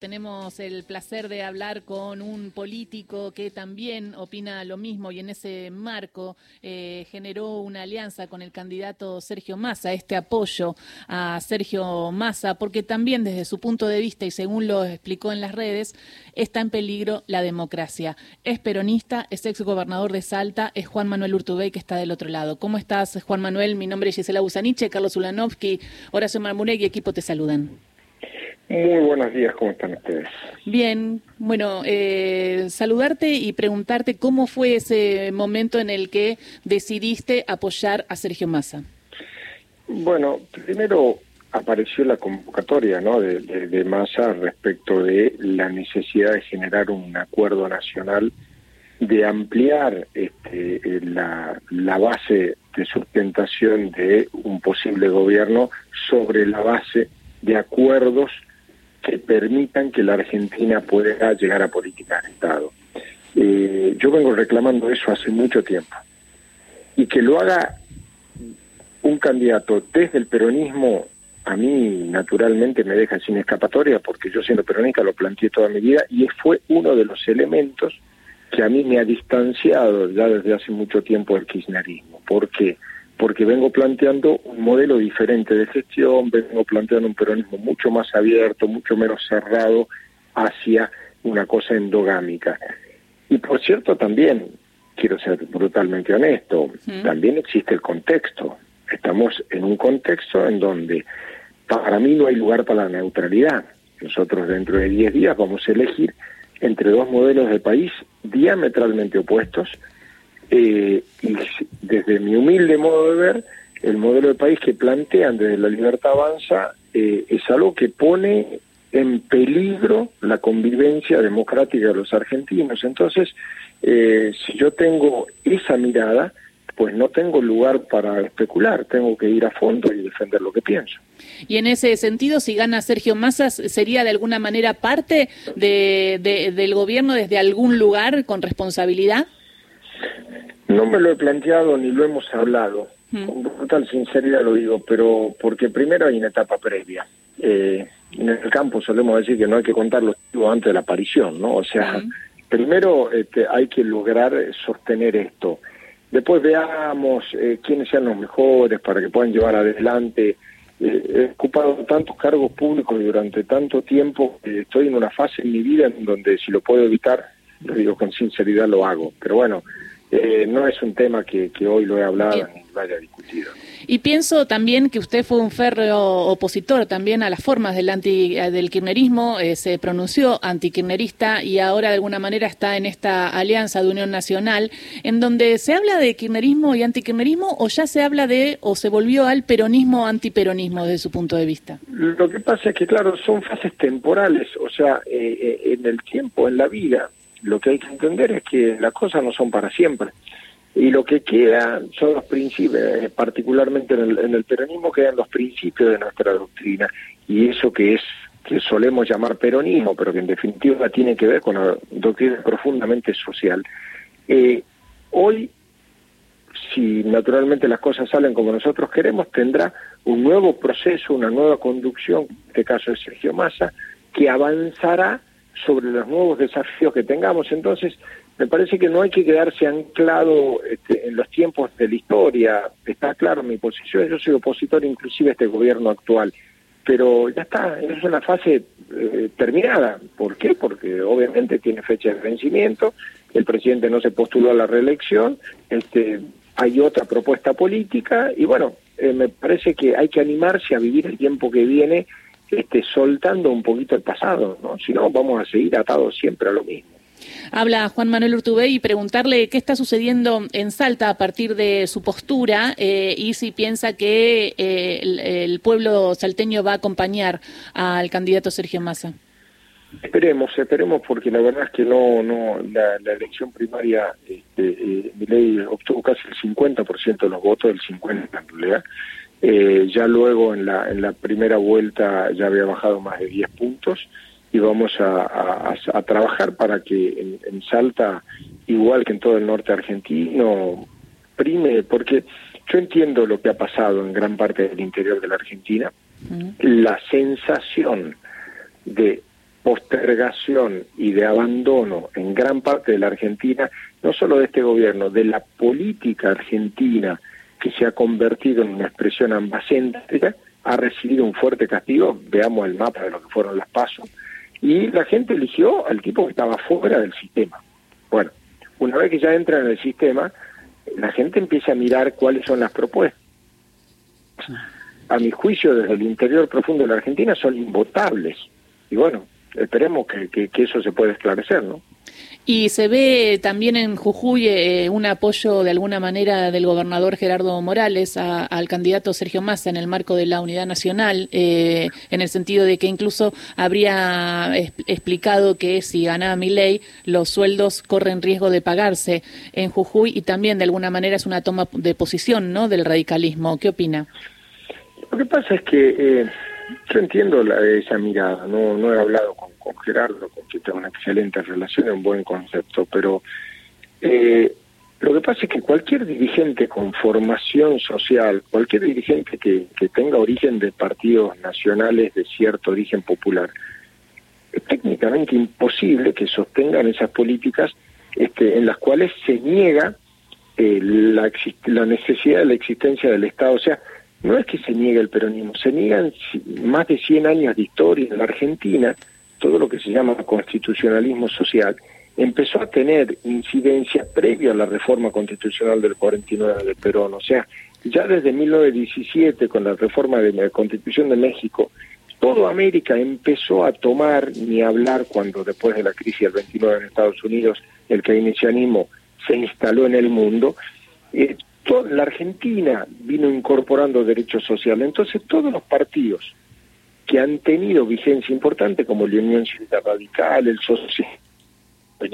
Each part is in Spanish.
Tenemos el placer de hablar con un político que también opina lo mismo y en ese marco eh, generó una alianza con el candidato Sergio Massa, este apoyo a Sergio Massa, porque también desde su punto de vista y según lo explicó en las redes, está en peligro la democracia. Es peronista, es ex gobernador de Salta, es Juan Manuel Urtubey que está del otro lado. ¿Cómo estás, Juan Manuel? Mi nombre es Gisela Busaniche, Carlos Ulanovsky, Horacio Marmurek y equipo te saludan. Muy buenos días, ¿cómo están ustedes? Bien, bueno, eh, saludarte y preguntarte cómo fue ese momento en el que decidiste apoyar a Sergio Massa. Bueno, primero apareció la convocatoria ¿no? de, de, Massa respecto de la necesidad de generar un acuerdo nacional, de ampliar este, la, la base de sustentación de un posible gobierno sobre la base de acuerdos que permitan que la Argentina pueda llegar a política de Estado. Eh, yo vengo reclamando eso hace mucho tiempo. Y que lo haga un candidato desde el peronismo, a mí naturalmente me deja sin escapatoria, porque yo siendo peronista lo planteé toda mi vida y fue uno de los elementos que a mí me ha distanciado ya desde hace mucho tiempo del kirchnerismo. ¿Por qué? porque vengo planteando un modelo diferente de gestión, vengo planteando un peronismo mucho más abierto, mucho menos cerrado hacia una cosa endogámica. Y por cierto también, quiero ser brutalmente honesto, también existe el contexto. Estamos en un contexto en donde para mí no hay lugar para la neutralidad. Nosotros dentro de 10 días vamos a elegir entre dos modelos de país diametralmente opuestos, eh, y desde mi humilde modo de ver, el modelo de país que plantean desde la libertad avanza eh, es algo que pone en peligro la convivencia democrática de los argentinos. Entonces, eh, si yo tengo esa mirada, pues no tengo lugar para especular, tengo que ir a fondo y defender lo que pienso. Y en ese sentido, si gana Sergio Massa, ¿sería de alguna manera parte de, del gobierno desde algún lugar con responsabilidad? No me lo he planteado ni lo hemos hablado, mm. con total sinceridad lo digo, pero porque primero hay una etapa previa. Eh, en el campo solemos decir que no hay que contar los antes de la aparición, ¿no? O sea, mm. primero este, hay que lograr sostener esto. Después veamos eh, quiénes sean los mejores para que puedan llevar adelante. Eh, he ocupado tantos cargos públicos durante tanto tiempo que estoy en una fase en mi vida en donde si lo puedo evitar, lo digo con sinceridad, lo hago. Pero bueno, eh, no es un tema que, hoy lo he hablado ni vaya discutido. Y pienso también que usted fue un férreo opositor también a las formas del anti del kirchnerismo, eh, se pronunció antikirchnerista y ahora de alguna manera está en esta alianza de Unión Nacional, en donde se habla de kirchnerismo y antikirchnerismo o ya se habla de o se volvió al peronismo antiperonismo desde su punto de vista. Lo que pasa es que claro, son fases temporales, o sea, eh, en el tiempo, en la vida lo que hay que entender es que las cosas no son para siempre. Y lo que queda son los principios, eh, particularmente en el, en el peronismo quedan los principios de nuestra doctrina. Y eso que es que solemos llamar peronismo, pero que en definitiva tiene que ver con la doctrina profundamente social. Eh, hoy, si naturalmente las cosas salen como nosotros queremos, tendrá un nuevo proceso, una nueva conducción, en este caso es Sergio Massa, que avanzará sobre los nuevos desafíos que tengamos. Entonces, me parece que no hay que quedarse anclado este, en los tiempos de la historia. Está claro mi posición, yo soy opositor inclusive a este gobierno actual, pero ya está, es una fase eh, terminada. ¿Por qué? Porque obviamente tiene fecha de vencimiento, el presidente no se postuló a la reelección, este, hay otra propuesta política y bueno, eh, me parece que hay que animarse a vivir el tiempo que viene este, soltando un poquito el pasado, ¿no? Si no, vamos a seguir atados siempre a lo mismo. Habla Juan Manuel Urtubey y preguntarle qué está sucediendo en Salta a partir de su postura eh, y si piensa que eh, el, pueblo salteño va a acompañar al candidato Sergio Massa. Esperemos, esperemos, porque la verdad es que no, no, la, elección primaria, este, eh, mi ley obtuvo casi el 50% de los votos, el 50% en realidad, eh, ya luego en la, en la primera vuelta ya había bajado más de 10 puntos y vamos a, a, trabajar para que en, Salta, igual que en todo el norte argentino, prime, porque yo entiendo lo que ha pasado en gran parte del interior de la Argentina, la sensación de postergación y de abandono en gran parte de la Argentina, no solo de este gobierno, de la política argentina que se ha convertido en una expresión ambacéntrica, ha recibido un fuerte castigo, veamos el mapa de lo que fueron las pasos, y la gente eligió al tipo que estaba fuera del sistema. Bueno, una vez que ya entra en el sistema, la gente empieza a mirar cuáles son las propuestas. A mi juicio, desde el interior profundo de la Argentina, son invotables. Y bueno, esperemos que, que, eso se pueda esclarecer, ¿no? Y se ve también en Jujuy eh, un apoyo de alguna manera del gobernador Gerardo Morales al candidato Sergio Massa en el marco de la unidad nacional, eh, en el sentido de que incluso habría explicado que si ganaba mi ley, los sueldos corren riesgo de pagarse en Jujuy y también de alguna manera es una toma de posición ¿no? del radicalismo. ¿Qué opina? Lo que pasa es que eh, yo entiendo la, esa mirada, no, no he hablado con Gerardo, con quien tengo una excelente relación y un buen concepto, pero eh, lo que pasa es que cualquier dirigente con formación social, cualquier dirigente que, que tenga origen de partidos nacionales de cierto origen popular, es técnicamente imposible que sostengan esas políticas este, en las cuales se niega eh, la, la necesidad de la existencia del Estado. O sea, no es que se niegue el peronismo, se niegan más de 100 años de historia en la Argentina todo lo que se llama constitucionalismo social, empezó a tener incidencia previo a la reforma constitucional del 49 del Perón. O sea, ya desde 1917, con la reforma de la Constitución de México, toda América empezó a tomar ni hablar cuando después de la crisis del 29 en Estados Unidos el keynesianismo se instaló en el mundo. Eh, toda la Argentina vino incorporando derechos sociales. Entonces todos los partidos que han tenido vigencia importante, como la Unión Cívica Radical, el Socialismo,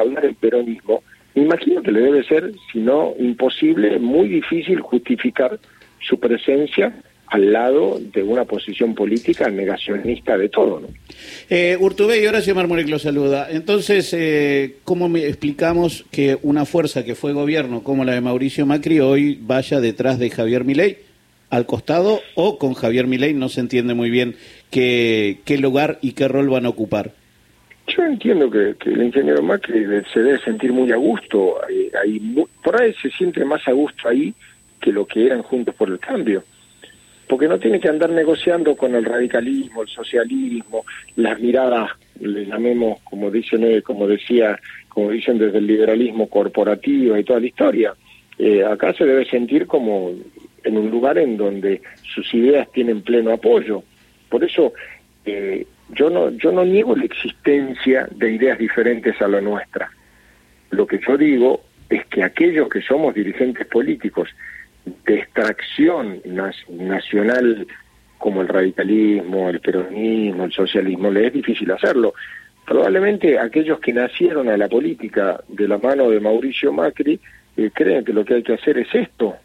hablar el peronismo, me imagino que le debe ser, si no imposible, muy difícil justificar su presencia al lado de una posición política negacionista de todo. ¿no? Eh, Urtubey, Horacio Marmorek lo saluda. Entonces, eh, ¿cómo me explicamos que una fuerza que fue gobierno como la de Mauricio Macri hoy vaya detrás de Javier Milei? al costado o con Javier Milei no se entiende muy bien qué, qué lugar y qué rol van a ocupar. Yo entiendo que, el ingeniero Macri se debe sentir muy a gusto, ahí, por ahí se siente más a gusto ahí que lo que eran juntos por el cambio, porque no tiene que andar negociando con el radicalismo, el socialismo, las miradas, le llamemos como dicen, como decía, como dicen desde el liberalismo corporativo y toda la historia. Eh, acá se debe sentir como en un lugar en donde sus ideas tienen pleno apoyo. Por eso eh, yo no yo no niego la existencia de ideas diferentes a la nuestra. Lo que yo digo es que aquellos que somos dirigentes políticos de extracción nacional como el radicalismo, el peronismo, el socialismo, le es difícil hacerlo. Probablemente aquellos que nacieron a la política de la mano de Mauricio Macri eh, creen que lo que hay que hacer es esto,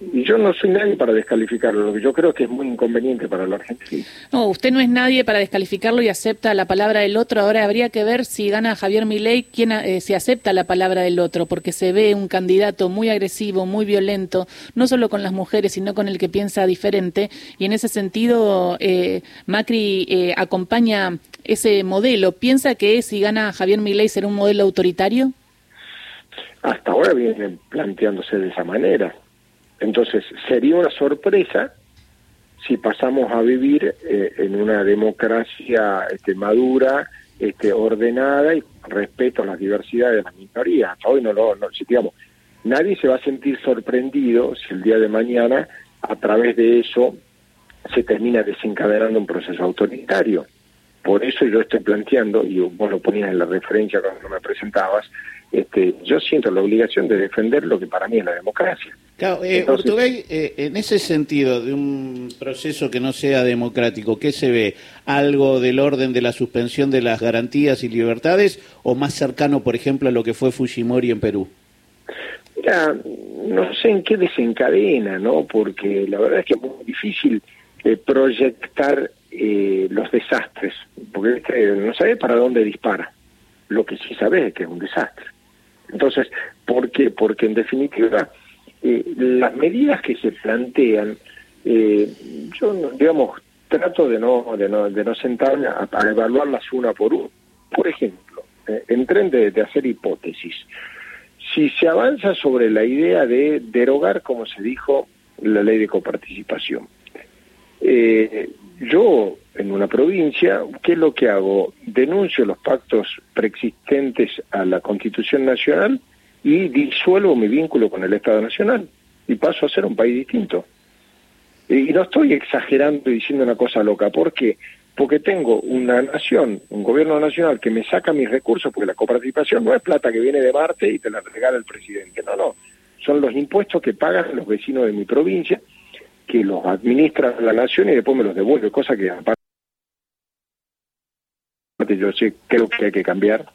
yo no soy nadie para descalificarlo, lo que yo creo que es muy inconveniente para la Argentina. No, usted no es nadie para descalificarlo y acepta la palabra del otro. Ahora habría que ver si gana Javier Milei, quién eh, se acepta la palabra del otro, porque se ve un candidato muy agresivo, muy violento, no solo con las mujeres, sino con el que piensa diferente. Y en ese sentido, eh, Macri eh, acompaña ese modelo. ¿Piensa que si gana Javier Milei será un modelo autoritario? Hasta ahora viene planteándose de esa manera entonces, sería una sorpresa si pasamos a vivir eh, en una democracia este, madura, este, ordenada y respeto a las diversidades de las minorías. hoy no lo, no, si, digamos, nadie se va a sentir sorprendido si el día de mañana a través de eso se termina desencadenando un proceso autoritario. Por eso yo estoy planteando, y vos lo ponías en la referencia cuando me presentabas, este, yo siento la obligación de defender lo que para mí es la democracia. Claro, eh, eh, en ese sentido de un proceso que no sea democrático, ¿qué se ve? ¿Algo del orden de la suspensión de las garantías y libertades o más cercano, por ejemplo, a lo que fue Fujimori en Perú? Mira, no sé en qué desencadena, ¿no? Porque la verdad es que es muy difícil eh, proyectar los desastres, porque no sabe para dónde dispara. Lo que sí sabe es que es un desastre. Entonces, ¿por qué? Porque en definitiva eh, las medidas que se plantean, eh, yo, digamos, trato de no, de no, de no sentarme a, evaluarlas una por una. Por ejemplo, eh, en tren de, hacer hipótesis. Si se avanza sobre la idea de derogar, como se dijo, la ley de coparticipación, eh, yo en una provincia, ¿qué es lo que hago? Denuncio los pactos preexistentes a la Constitución Nacional y disuelvo mi vínculo con el Estado Nacional y paso a ser un país distinto. Y no estoy exagerando y diciendo una cosa loca, ¿por qué? Porque tengo una nación, un gobierno nacional que me saca mis recursos, porque la coparticipación no es plata que viene de Marte y te la regala el presidente, no, no, son los impuestos que pagan los vecinos de mi provincia, que los administra la nación y después me los devuelve, cosa que aparte yo sé, creo que hay que cambiar,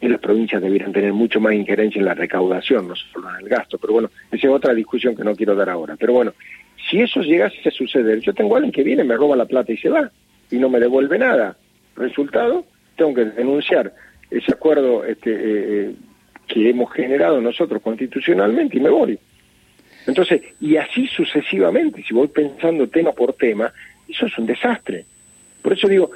y las provincias debieran tener mucho más injerencia en la recaudación, no solo en el gasto. Pero bueno, esa es otra discusión que no quiero dar ahora. Pero bueno, si eso llegase a suceder, yo tengo a alguien que viene, me roba la plata y se va, y no me devuelve nada. Resultado, tengo que denunciar ese acuerdo este, eh, eh, que hemos generado nosotros constitucionalmente y me voy. Entonces, y así sucesivamente, si voy pensando tema por tema, eso es un desastre. Por eso digo,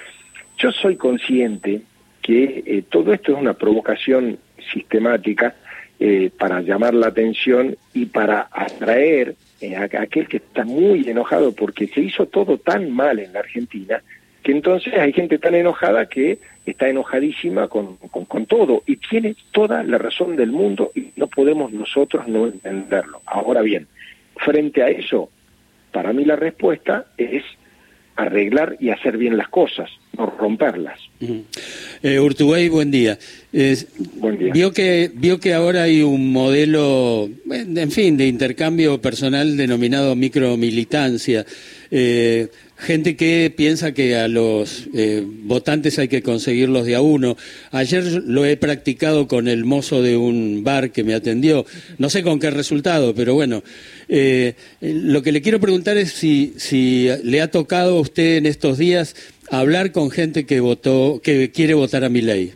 yo soy consciente que eh, todo esto es una provocación sistemática eh, para llamar la atención y para atraer eh, a aquel que está muy enojado porque se hizo todo tan mal en la Argentina que entonces hay gente tan enojada que está enojadísima con, con, todo y tiene toda la razón del mundo y no podemos nosotros no entenderlo. Ahora bien, frente a eso, para mí la respuesta es arreglar y hacer bien las cosas, no romperlas. Eh, Urtubey, buen día. buen día. Vio que, vio que ahora hay un modelo, en fin, de intercambio personal denominado micromilitancia. Eh, gente que piensa que a los eh, votantes hay que conseguirlos de a uno. Ayer lo he practicado con el mozo de un bar que me atendió. No sé con qué resultado, pero bueno. Eh, lo que le quiero preguntar es si, si le ha tocado a usted en estos días hablar con gente que votó, que quiere votar a mi ley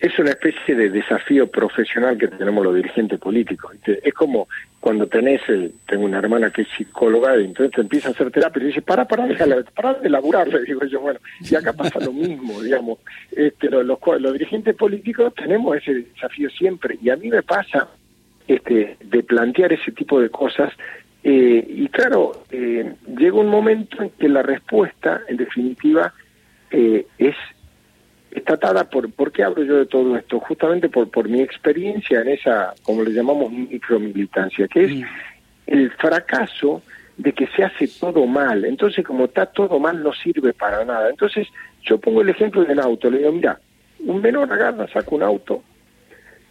es una especie de desafío profesional que tenemos los dirigentes políticos. Es como cuando tenés, tengo una hermana que es psicóloga, y entonces te empieza a hacer terapia y dice, para, para, déjala, para de laburar, le digo yo, bueno, y acá pasa lo mismo, digamos. Este, los, los, dirigentes políticos tenemos ese desafío siempre, y a mí me pasa este, de plantear ese tipo de cosas, eh, y claro, eh, llega un momento en que la respuesta, en definitiva, eh, es estatada por, ¿por qué hablo yo de todo esto? Justamente por, por mi experiencia en esa, como le llamamos, micromilitancia, que es mm. el fracaso de que se hace todo mal. Entonces, como está todo mal, no sirve para nada. Entonces, yo pongo el ejemplo del auto. Le digo, mira, un menor agarra, saca un auto,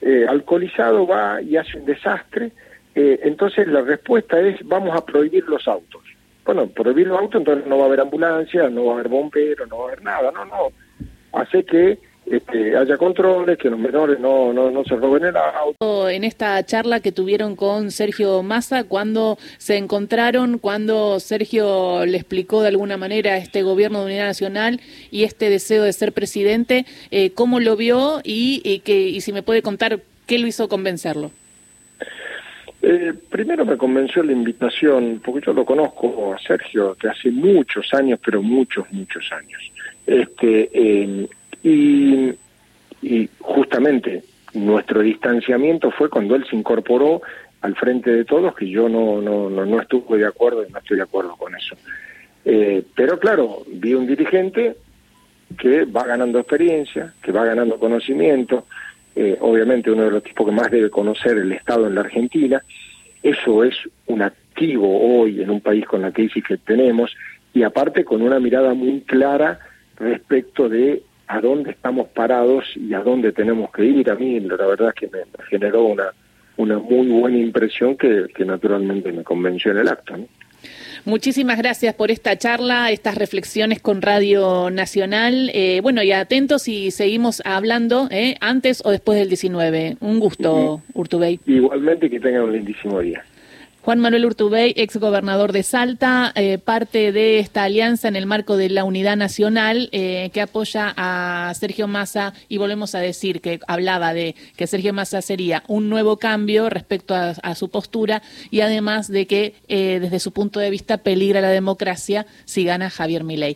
eh, alcoholizado va y hace un desastre. Eh, entonces, la respuesta es, vamos a prohibir los autos. Bueno, prohibir los autos, entonces no va a haber ambulancia, no va a haber bomberos, no va a haber nada. No, no hace que este, haya controles, que los menores no, no, no, se roben el auto. En esta charla que tuvieron con Sergio Massa, cuando se encontraron, cuando Sergio le explicó de alguna manera este gobierno de unidad nacional y este deseo de ser presidente, eh, ¿cómo lo vio y, que, y si me puede contar qué lo hizo convencerlo? Eh, primero me convenció la invitación, porque yo lo conozco a Sergio de hace muchos años, pero muchos, muchos años. Este, y, justamente nuestro distanciamiento fue cuando él se incorporó al frente de todos, que yo no, no, no, estuve de acuerdo y no estoy de acuerdo con eso. Eh, pero claro, vi un dirigente que va ganando experiencia, que va ganando conocimiento, eh, obviamente uno de los tipos que más debe conocer el Estado en la Argentina, eso es un activo hoy en un país con la crisis que tenemos y aparte con una mirada muy clara respecto de a dónde estamos parados y a dónde tenemos que ir. A mí la verdad es que me generó una, una muy buena impresión que, que naturalmente me convenció en el acto. Muchísimas gracias por esta charla, estas reflexiones con Radio Nacional. Eh, bueno, y atentos y seguimos hablando eh, antes o después del 19. Un gusto, Urtubey. Igualmente que tengan un lindísimo día. Juan Manuel Urtubey, ex gobernador de Salta, eh, parte de esta alianza en el marco de la Unidad Nacional eh, que apoya a Sergio Massa y volvemos a decir que hablaba de que Sergio Massa sería un nuevo cambio respecto a, su postura y además de que desde su punto de vista peligra la democracia si gana Javier Milei.